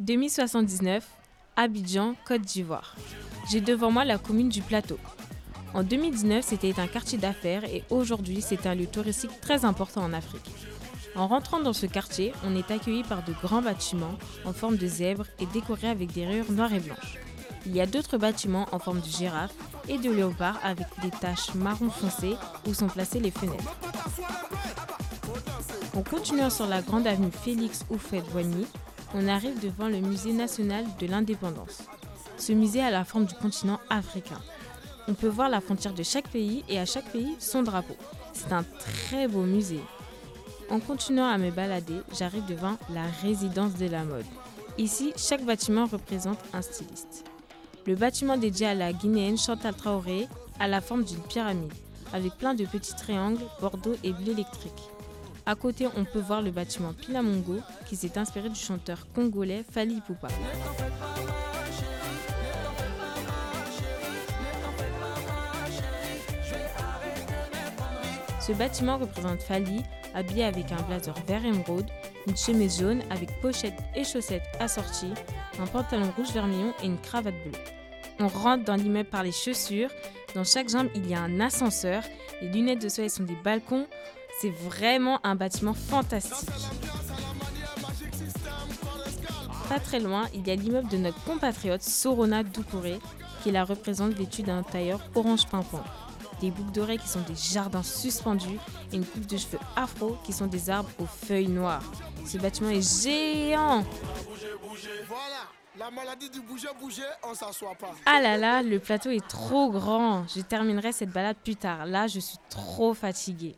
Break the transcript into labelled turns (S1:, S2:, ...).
S1: 2079, Abidjan, Côte d'Ivoire. J'ai devant moi la commune du Plateau. En 2019, c'était un quartier d'affaires et aujourd'hui, c'est un lieu touristique très important en Afrique. En rentrant dans ce quartier, on est accueilli par de grands bâtiments en forme de zèbre et décorés avec des rayures noires et blanches. Il y a d'autres bâtiments en forme de girafe et de léopard avec des taches marron foncé où sont placées les fenêtres. En continuant sur la grande avenue Félix Houphouët-Boigny, on arrive devant le musée national de l'indépendance. Ce musée a la forme du continent africain. On peut voir la frontière de chaque pays et à chaque pays son drapeau. C'est un très beau musée. En continuant à me balader, j'arrive devant la résidence de la mode. Ici, chaque bâtiment représente un styliste. Le bâtiment dédié à la Guinéenne Chantal Traoré a la forme d'une pyramide, avec plein de petits triangles, bordeaux et bleu électrique. À côté, on peut voir le bâtiment Pilamongo qui s'est inspiré du chanteur congolais Fali Poupa. Ce bâtiment représente Fali, habillé avec un blazer vert émeraude, une chemise jaune avec pochette et chaussettes assorties, un pantalon rouge vermillon et une cravate bleue. On rentre dans l'immeuble par les chaussures. Dans chaque jambe, il y a un ascenseur. Les lunettes de soleil sont des balcons. C'est vraiment un bâtiment fantastique. Pas très loin, il y a l'immeuble de notre compatriote Sorona Doucouré, qui la représente vêtue d'un tailleur orange pimpant. Des boucles d'oreilles qui sont des jardins suspendus et une coupe de cheveux afro qui sont des arbres aux feuilles noires. Ce bâtiment est géant. La maladie du bouger, bouger, on s'assoit pas. Ah là là, le plateau est trop grand. Je terminerai cette balade plus tard. Là, je suis trop fatiguée.